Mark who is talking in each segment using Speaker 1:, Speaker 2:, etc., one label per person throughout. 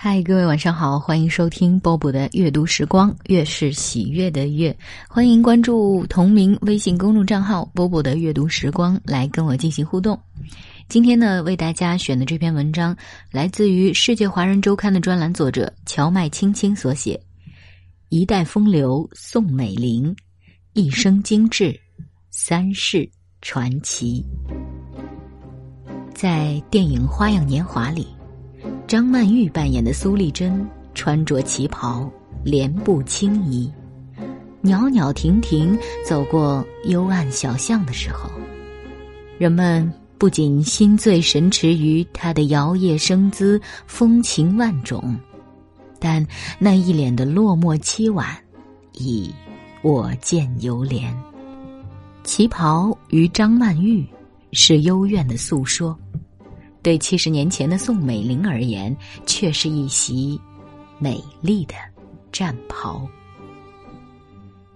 Speaker 1: 嗨，各位晚上好，欢迎收听波波的阅读时光，月是喜悦的月，欢迎关注同名微信公众账号波波的阅读时光，来跟我进行互动。今天呢，为大家选的这篇文章来自于《世界华人周刊》的专栏作者荞麦青青所写，《一代风流宋美龄，一生精致，三世传奇》。在电影《花样年华》里。张曼玉扮演的苏丽珍穿着旗袍，莲步轻移，袅袅婷婷走过幽暗小巷的时候，人们不仅心醉神驰于她的摇曳生姿、风情万种，但那一脸的落寞凄婉，已我见犹怜。旗袍与张曼玉是幽怨的诉说。对七十年前的宋美龄而言，却是一袭美丽的战袍。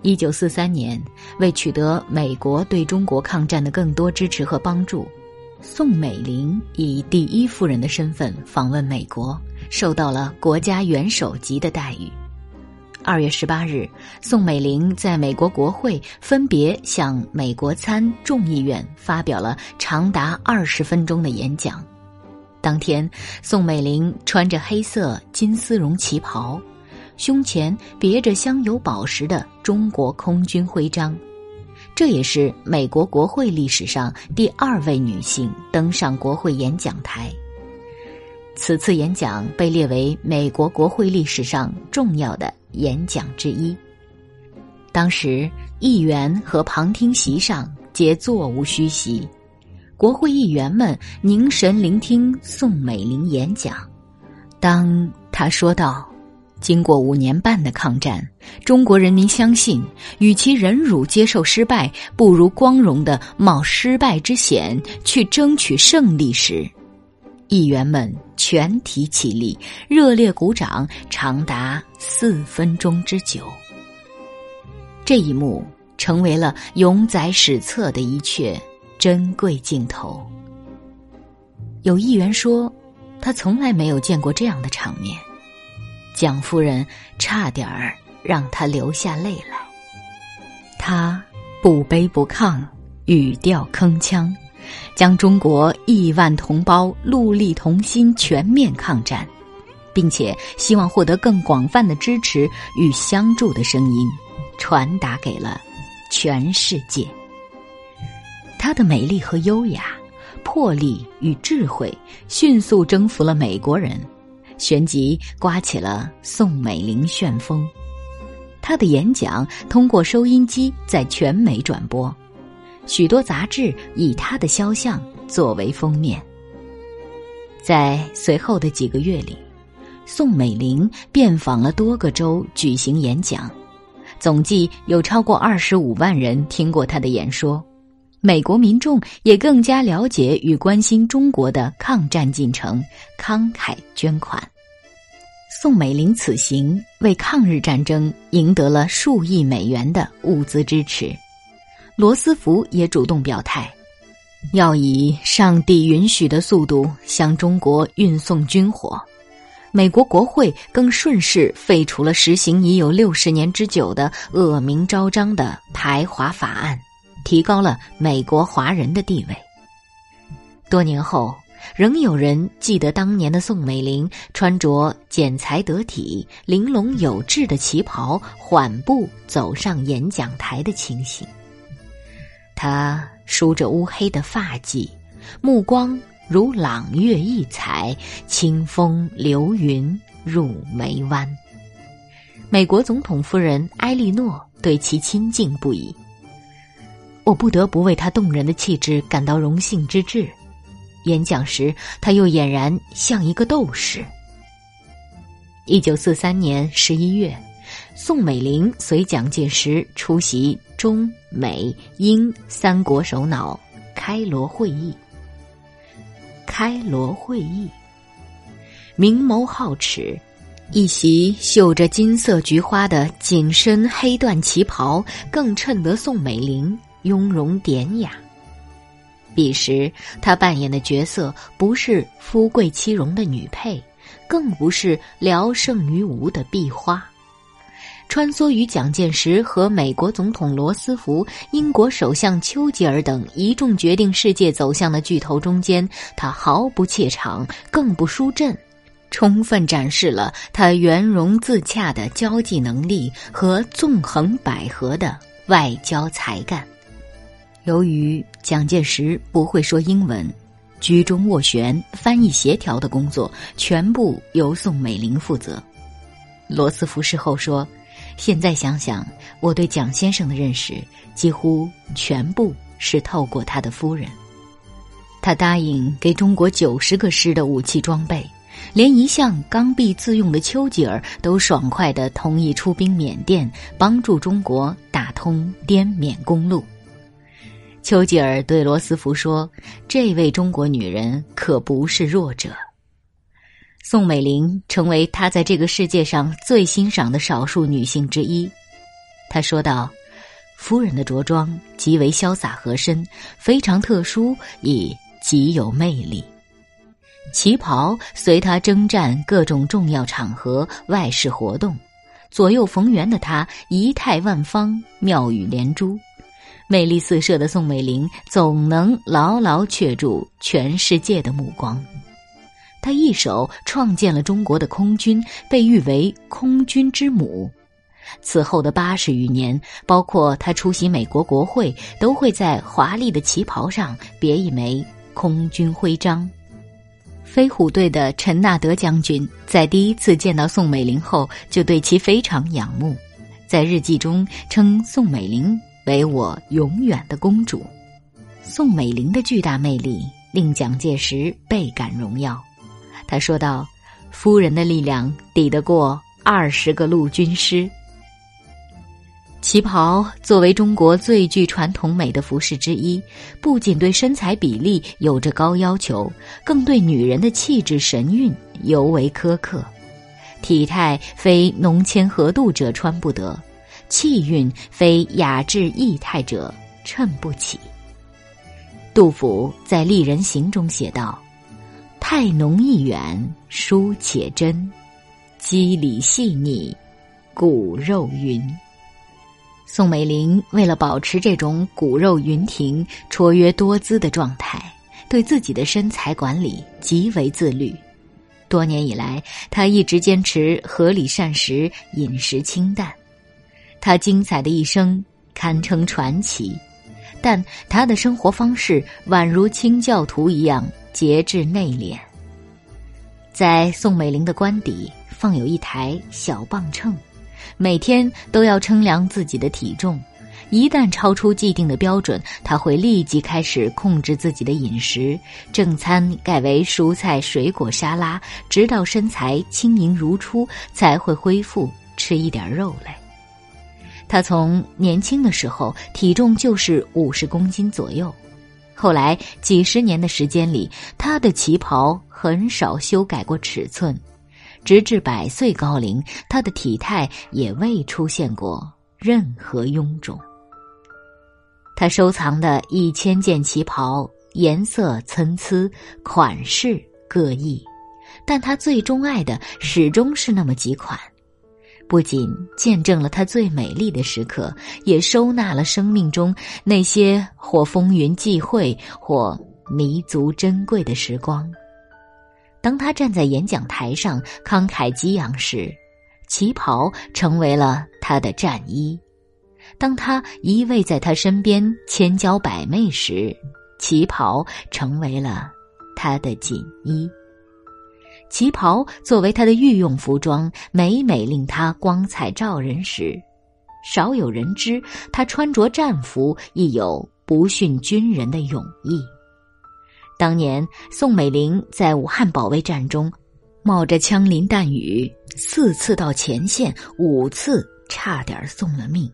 Speaker 1: 一九四三年，为取得美国对中国抗战的更多支持和帮助，宋美龄以第一夫人的身份访问美国，受到了国家元首级的待遇。二月十八日，宋美龄在美国国会分别向美国参众议院发表了长达二十分钟的演讲。当天，宋美龄穿着黑色金丝绒旗袍，胸前别着镶有宝石的中国空军徽章，这也是美国国会历史上第二位女性登上国会演讲台。此次演讲被列为美国国会历史上重要的演讲之一。当时，议员和旁听席上皆座无虚席。国会议员们凝神聆听宋美龄演讲。当他说道：“经过五年半的抗战，中国人民相信，与其忍辱接受失败，不如光荣的冒失败之险去争取胜利。”时，议员们全体起立，热烈鼓掌，长达四分钟之久。这一幕成为了永载史册的一阙。珍贵镜头。有议员说，他从来没有见过这样的场面，蒋夫人差点儿让他流下泪来。他不卑不亢，语调铿锵，将中国亿万同胞戮力同心、全面抗战，并且希望获得更广泛的支持与相助的声音，传达给了全世界。她的美丽和优雅、魄力与智慧迅速征服了美国人，旋即刮起了宋美龄旋风。她的演讲通过收音机在全美转播，许多杂志以她的肖像作为封面。在随后的几个月里，宋美龄遍访了多个州举行演讲，总计有超过二十五万人听过她的演说。美国民众也更加了解与关心中国的抗战进程，慷慨捐款。宋美龄此行为抗日战争赢得了数亿美元的物资支持。罗斯福也主动表态，要以上帝允许的速度向中国运送军火。美国国会更顺势废除了实行已有六十年之久的恶名昭彰的排华法案。提高了美国华人的地位。多年后，仍有人记得当年的宋美龄穿着剪裁得体、玲珑有致的旗袍，缓步走上演讲台的情形。她梳着乌黑的发髻，目光如朗月异彩，清风流云入眉弯。美国总统夫人埃莉诺对其亲近不已。我不得不为他动人的气质感到荣幸之至。演讲时，他又俨然像一个斗士。一九四三年十一月，宋美龄随蒋介石出席中美英三国首脑开罗会议。开罗会议，明眸皓齿，一袭绣着金色菊花的紧身黑缎旗袍，更衬得宋美龄。雍容典雅。彼时，她扮演的角色不是富贵妻荣的女配，更不是聊胜于无的壁花。穿梭于蒋介石和美国总统罗斯福、英国首相丘吉尔等一众决定世界走向的巨头中间，他毫不怯场，更不输阵，充分展示了他圆融自洽的交际能力和纵横捭阖的外交才干。由于蒋介石不会说英文，居中斡旋、翻译协调的工作全部由宋美龄负责。罗斯福事后说。现在想想，我对蒋先生的认识几乎全部是透过他的夫人。他答应给中国九十个师的武器装备，连一向刚愎自用的丘吉尔都爽快地同意出兵缅甸，帮助中国打通滇缅公路。丘吉尔对罗斯福说：“这位中国女人可不是弱者。”宋美龄成为他在这个世界上最欣赏的少数女性之一。他说道：“夫人的着装极为潇洒合身，非常特殊，亦极有魅力。旗袍随她征战各种重要场合、外事活动，左右逢源的她仪态万方，妙语连珠，魅力四射的宋美龄总能牢牢却住全世界的目光。”她一手创建了中国的空军，被誉为“空军之母”。此后的八十余年，包括她出席美国国会，都会在华丽的旗袍上别一枚空军徽章。飞虎队的陈纳德将军在第一次见到宋美龄后，就对其非常仰慕，在日记中称宋美龄为“我永远的公主”。宋美龄的巨大魅力令蒋介石倍感荣耀。他说道：“夫人的力量抵得过二十个陆军师。旗袍作为中国最具传统美的服饰之一，不仅对身材比例有着高要求，更对女人的气质神韵尤为苛刻。体态非浓纤合度者穿不得，气韵非雅致逸态者衬不起。”杜甫在《丽人行》中写道。太浓意远，疏且真，肌理细腻，骨肉匀。宋美龄为了保持这种骨肉匀婷、绰约多姿的状态，对自己的身材管理极为自律。多年以来，她一直坚持合理膳食、饮食清淡。他精彩的一生堪称传奇，但他的生活方式宛如清教徒一样。节制内敛。在宋美龄的官邸放有一台小磅秤，每天都要称量自己的体重。一旦超出既定的标准，她会立即开始控制自己的饮食，正餐改为蔬菜水果沙拉，直到身材轻盈如初，才会恢复吃一点肉类。她从年轻的时候体重就是五十公斤左右。后来几十年的时间里，他的旗袍很少修改过尺寸，直至百岁高龄，他的体态也未出现过任何臃肿。他收藏的一千件旗袍，颜色参差，款式各异，但他最钟爱的始终是那么几款。不仅见证了她最美丽的时刻，也收纳了生命中那些或风云际会、或弥足珍贵的时光。当他站在演讲台上慷慨激昂时，旗袍成为了他的战衣；当他依偎在他身边千娇百媚时，旗袍成为了他的锦衣。旗袍作为她的御用服装，每每令她光彩照人时，少有人知她穿着战服亦有不逊军人的勇毅。当年宋美龄在武汉保卫战中，冒着枪林弹雨，四次到前线，五次差点送了命。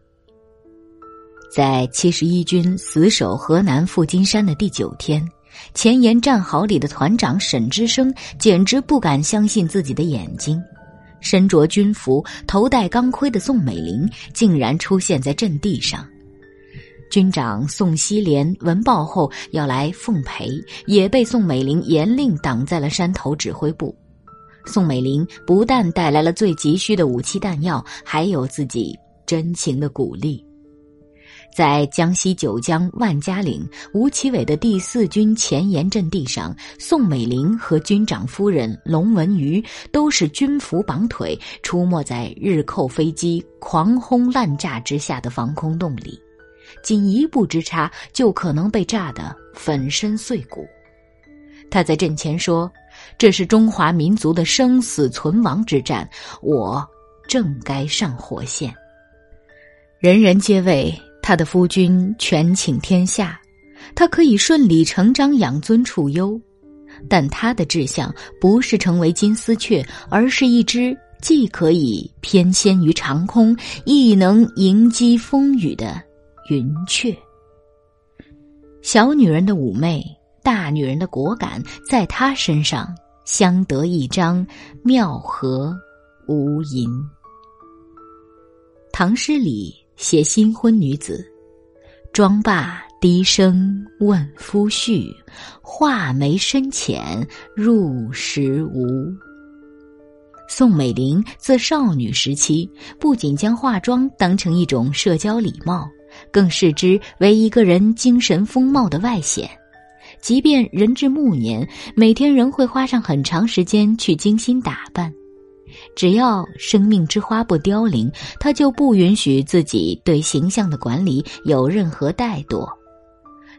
Speaker 1: 在七十一军死守河南富金山的第九天。前沿战壕里的团长沈之声简直不敢相信自己的眼睛，身着军服、头戴钢盔的宋美龄竟然出现在阵地上。军长宋希濂闻报后要来奉陪，也被宋美龄严令挡在了山头指挥部。宋美龄不但带来了最急需的武器弹药，还有自己真情的鼓励。在江西九江万家岭吴奇伟的第四军前沿阵地上，宋美龄和军长夫人龙文瑜都是军服绑腿，出没在日寇飞机狂轰滥炸之下的防空洞里，仅一步之差就可能被炸得粉身碎骨。他在阵前说：“这是中华民族的生死存亡之战，我正该上火线。”人人皆为。他的夫君权倾天下，他可以顺理成章养尊处优，但他的志向不是成为金丝雀，而是一只既可以翩跹于长空，亦能迎击风雨的云雀。小女人的妩媚，大女人的果敢，在他身上相得益彰，妙合无垠。唐诗里。写新婚女子，妆罢低声问夫婿，画眉深浅入时无。宋美龄自少女时期，不仅将化妆当成一种社交礼貌，更视之为一个人精神风貌的外显。即便人至暮年，每天仍会花上很长时间去精心打扮。只要生命之花不凋零，他就不允许自己对形象的管理有任何怠惰。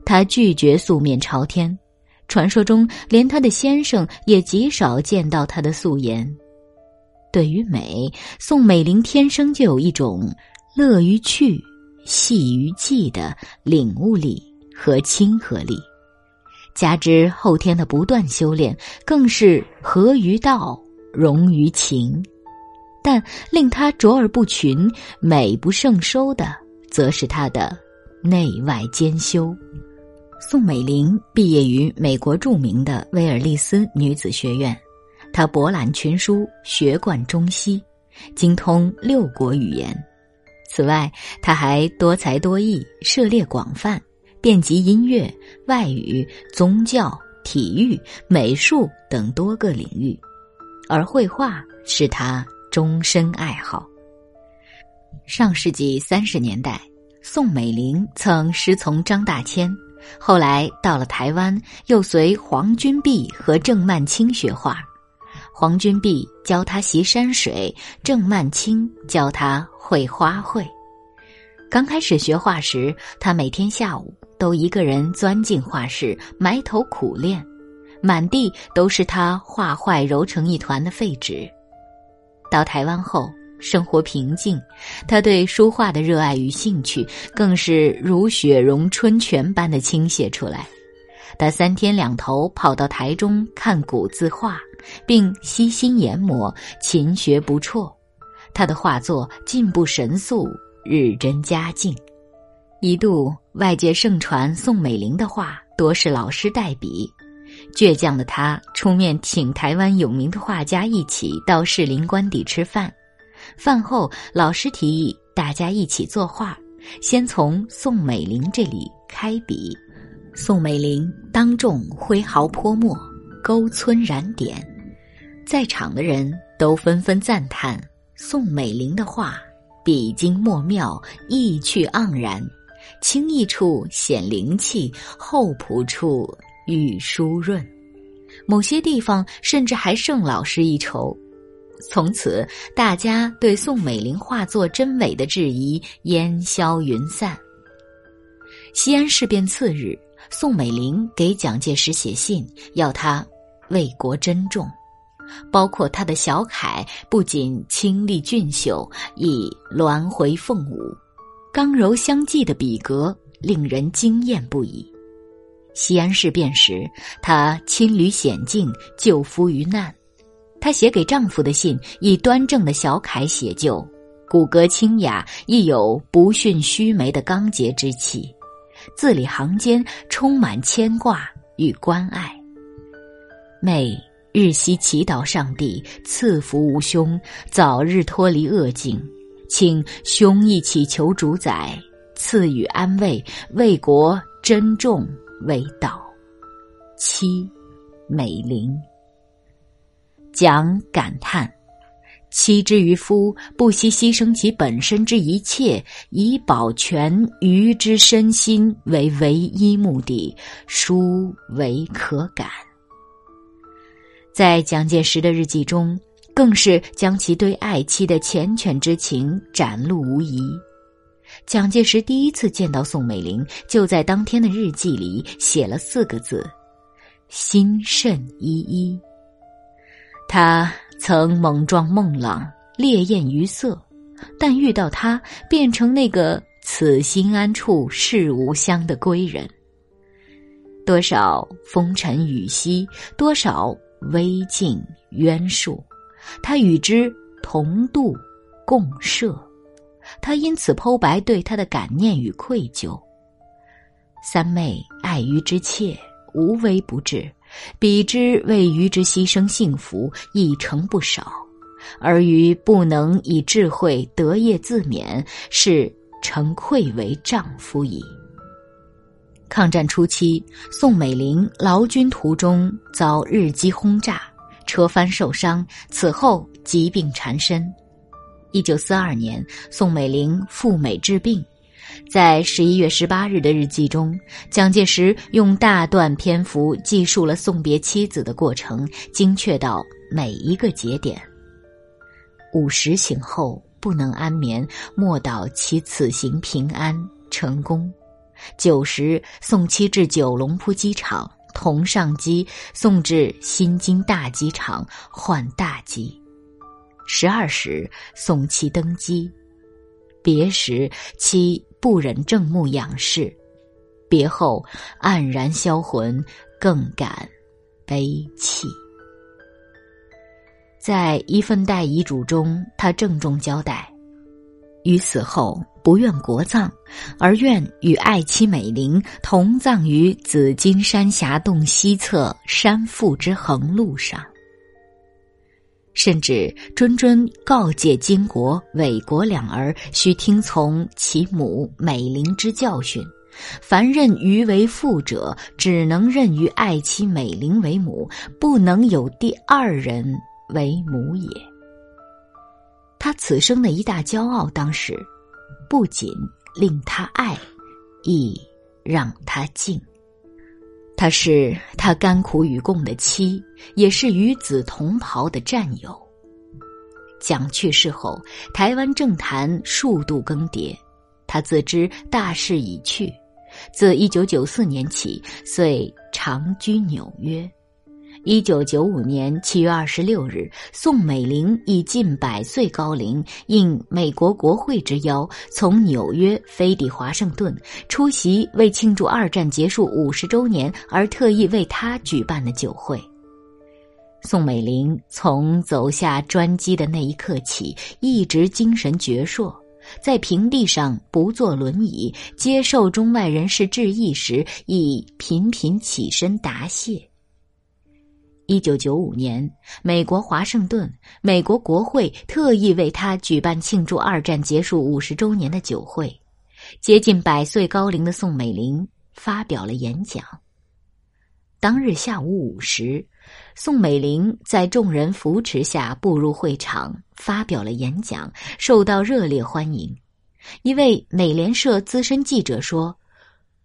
Speaker 1: 他拒绝素面朝天，传说中连他的先生也极少见到他的素颜。对于美，宋美龄天生就有一种乐于去、细于记的领悟力和亲和力，加之后天的不断修炼，更是合于道。融于情，但令他卓而不群、美不胜收的，则是他的内外兼修。宋美龄毕业于美国著名的威尔利斯女子学院，她博览群书，学贯中西，精通六国语言。此外，她还多才多艺，涉猎广泛，遍及音乐、外语、宗教、体育、美术等多个领域。而绘画是他终身爱好。上世纪三十年代，宋美龄曾师从张大千，后来到了台湾，又随黄君璧和郑曼青学画。黄君璧教他习山水，郑曼青教他绘花卉。刚开始学画时，他每天下午都一个人钻进画室，埋头苦练。满地都是他画坏揉成一团的废纸。到台湾后，生活平静，他对书画的热爱与兴趣更是如雪融春泉般的倾泻出来。他三天两头跑到台中看古字画，并悉心研磨，勤学不辍。他的画作进步神速，日臻佳境。一度外界盛传宋美龄的画多是老师代笔。倔强的他出面请台湾有名的画家一起到士林官邸吃饭。饭后，老师提议大家一起作画，先从宋美龄这里开笔。宋美龄当众挥毫泼墨，勾皴染点，在场的人都纷纷赞叹宋美龄的画笔精墨妙，意趣盎然，轻逸处显灵气，厚朴处。愈疏润，某些地方甚至还胜老师一筹。从此，大家对宋美龄画作真伪的质疑烟消云散。西安事变次日，宋美龄给蒋介石写信，要他为国珍重，包括他的小楷不仅清丽俊秀，亦鸾回凤舞，刚柔相济的笔格令人惊艳不已。西安事变时，她亲履险境救夫于难。她写给丈夫的信以端正的小楷写就，骨骼清雅，亦有不逊须眉的刚洁之气。字里行间充满牵挂与关爱。妹日夕祈祷上帝赐福吾兄，早日脱离恶境，请兄一起求主宰赐予安慰，为国珍重。为道，妻美龄。蒋感叹：妻之于夫，不惜牺牲其本身之一切，以保全余之身心为唯一目的，殊为可感。在蒋介石的日记中，更是将其对爱妻的缱绻之情展露无遗。蒋介石第一次见到宋美龄，就在当天的日记里写了四个字：“心甚依依。”他曾猛撞孟浪，烈焰于色，但遇到他，变成那个此心安处是吾乡的归人。多少风尘雨息，多少危境冤束，他与之同度共设。他因此剖白对他的感念与愧疚。三妹爱鱼之切，无微不至，彼之为鱼之牺牲幸福，亦成不少。而鱼不能以智慧得业自勉，是诚愧为丈夫矣。抗战初期，宋美龄劳军途中遭日机轰炸，车翻受伤，此后疾病缠身。一九四二年，宋美龄赴美治病，在十一月十八日的日记中，蒋介石用大段篇幅记述了送别妻子的过程，精确到每一个节点。午时醒后不能安眠，莫祷其此行平安成功。九时送妻至九龙铺机场，同上机送至新津大机场换大机。十二时送妻登基，别时妻不忍正目仰视，别后黯然销魂，更感悲戚。在一份代遗嘱中，他郑重交代：于死后不愿国葬，而愿与爱妻美玲同葬于紫金山峡洞西侧山腹之横路上。甚至谆谆告诫金国、韦国两儿，须听从其母美龄之教训。凡认余为父者，只能任于爱妻美龄为母，不能有第二人为母也。他此生的一大骄傲，当时不仅令他爱，亦让他敬。她是他甘苦与共的妻，也是与子同袍的战友。蒋去世后，台湾政坛数度更迭，他自知大势已去，自一九九四年起，遂长居纽约。一九九五年七月二十六日，宋美龄以近百岁高龄，应美国国会之邀，从纽约飞抵华盛顿，出席为庆祝二战结束五十周年而特意为他举办的酒会。宋美龄从走下专机的那一刻起，一直精神矍铄，在平地上不坐轮椅，接受中外人士致意时，亦频频起身答谢。一九九五年，美国华盛顿，美国国会特意为他举办庆祝二战结束五十周年的酒会。接近百岁高龄的宋美龄发表了演讲。当日下午五时，宋美龄在众人扶持下步入会场，发表了演讲，受到热烈欢迎。一位美联社资深记者说。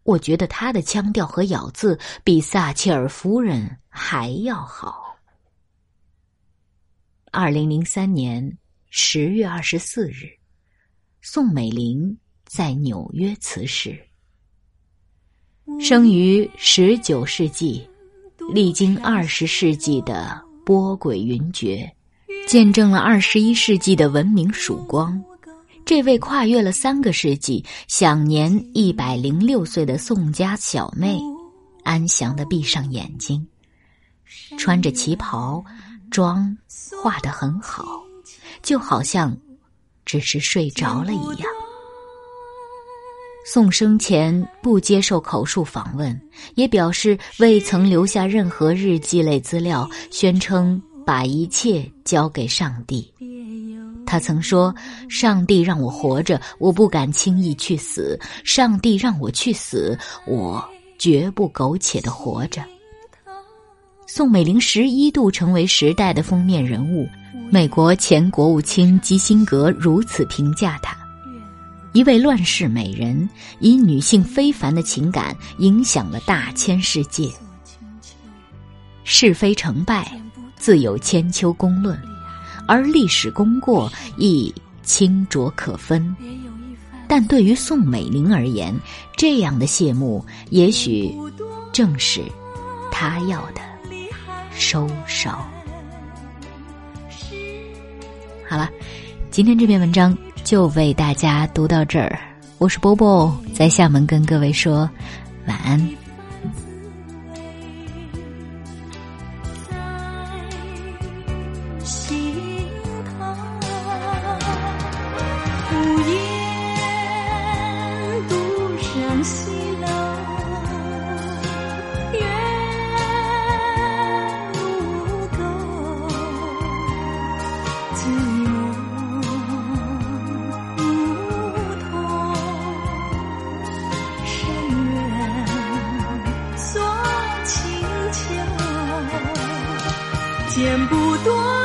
Speaker 1: 我觉得他的腔调和咬字比撒切尔夫人还要好。二零零三年十月二十四日，宋美龄在纽约辞世。生于十九世纪，历经二十世纪的波诡云谲，见证了二十一世纪的文明曙光。这位跨越了三个世纪、享年一百零六岁的宋家小妹，安详的闭上眼睛，穿着旗袍，妆化得很好，就好像只是睡着了一样。宋生前不接受口述访问，也表示未曾留下任何日记类资料，宣称把一切交给上帝。他曾说：“上帝让我活着，我不敢轻易去死；上帝让我去死，我绝不苟且的活着。”宋美龄十一度成为时代的封面人物。美国前国务卿基辛格如此评价她：一位乱世美人，以女性非凡的情感影响了大千世界。是非成败，自有千秋公论，而历史功过亦清浊可分。但对于宋美龄而言，这样的谢幕，也许正是她要的收手。好了，今天这篇文章就为大家读到这儿。我是波波，在厦门跟各位说晚安。
Speaker 2: 剪不断。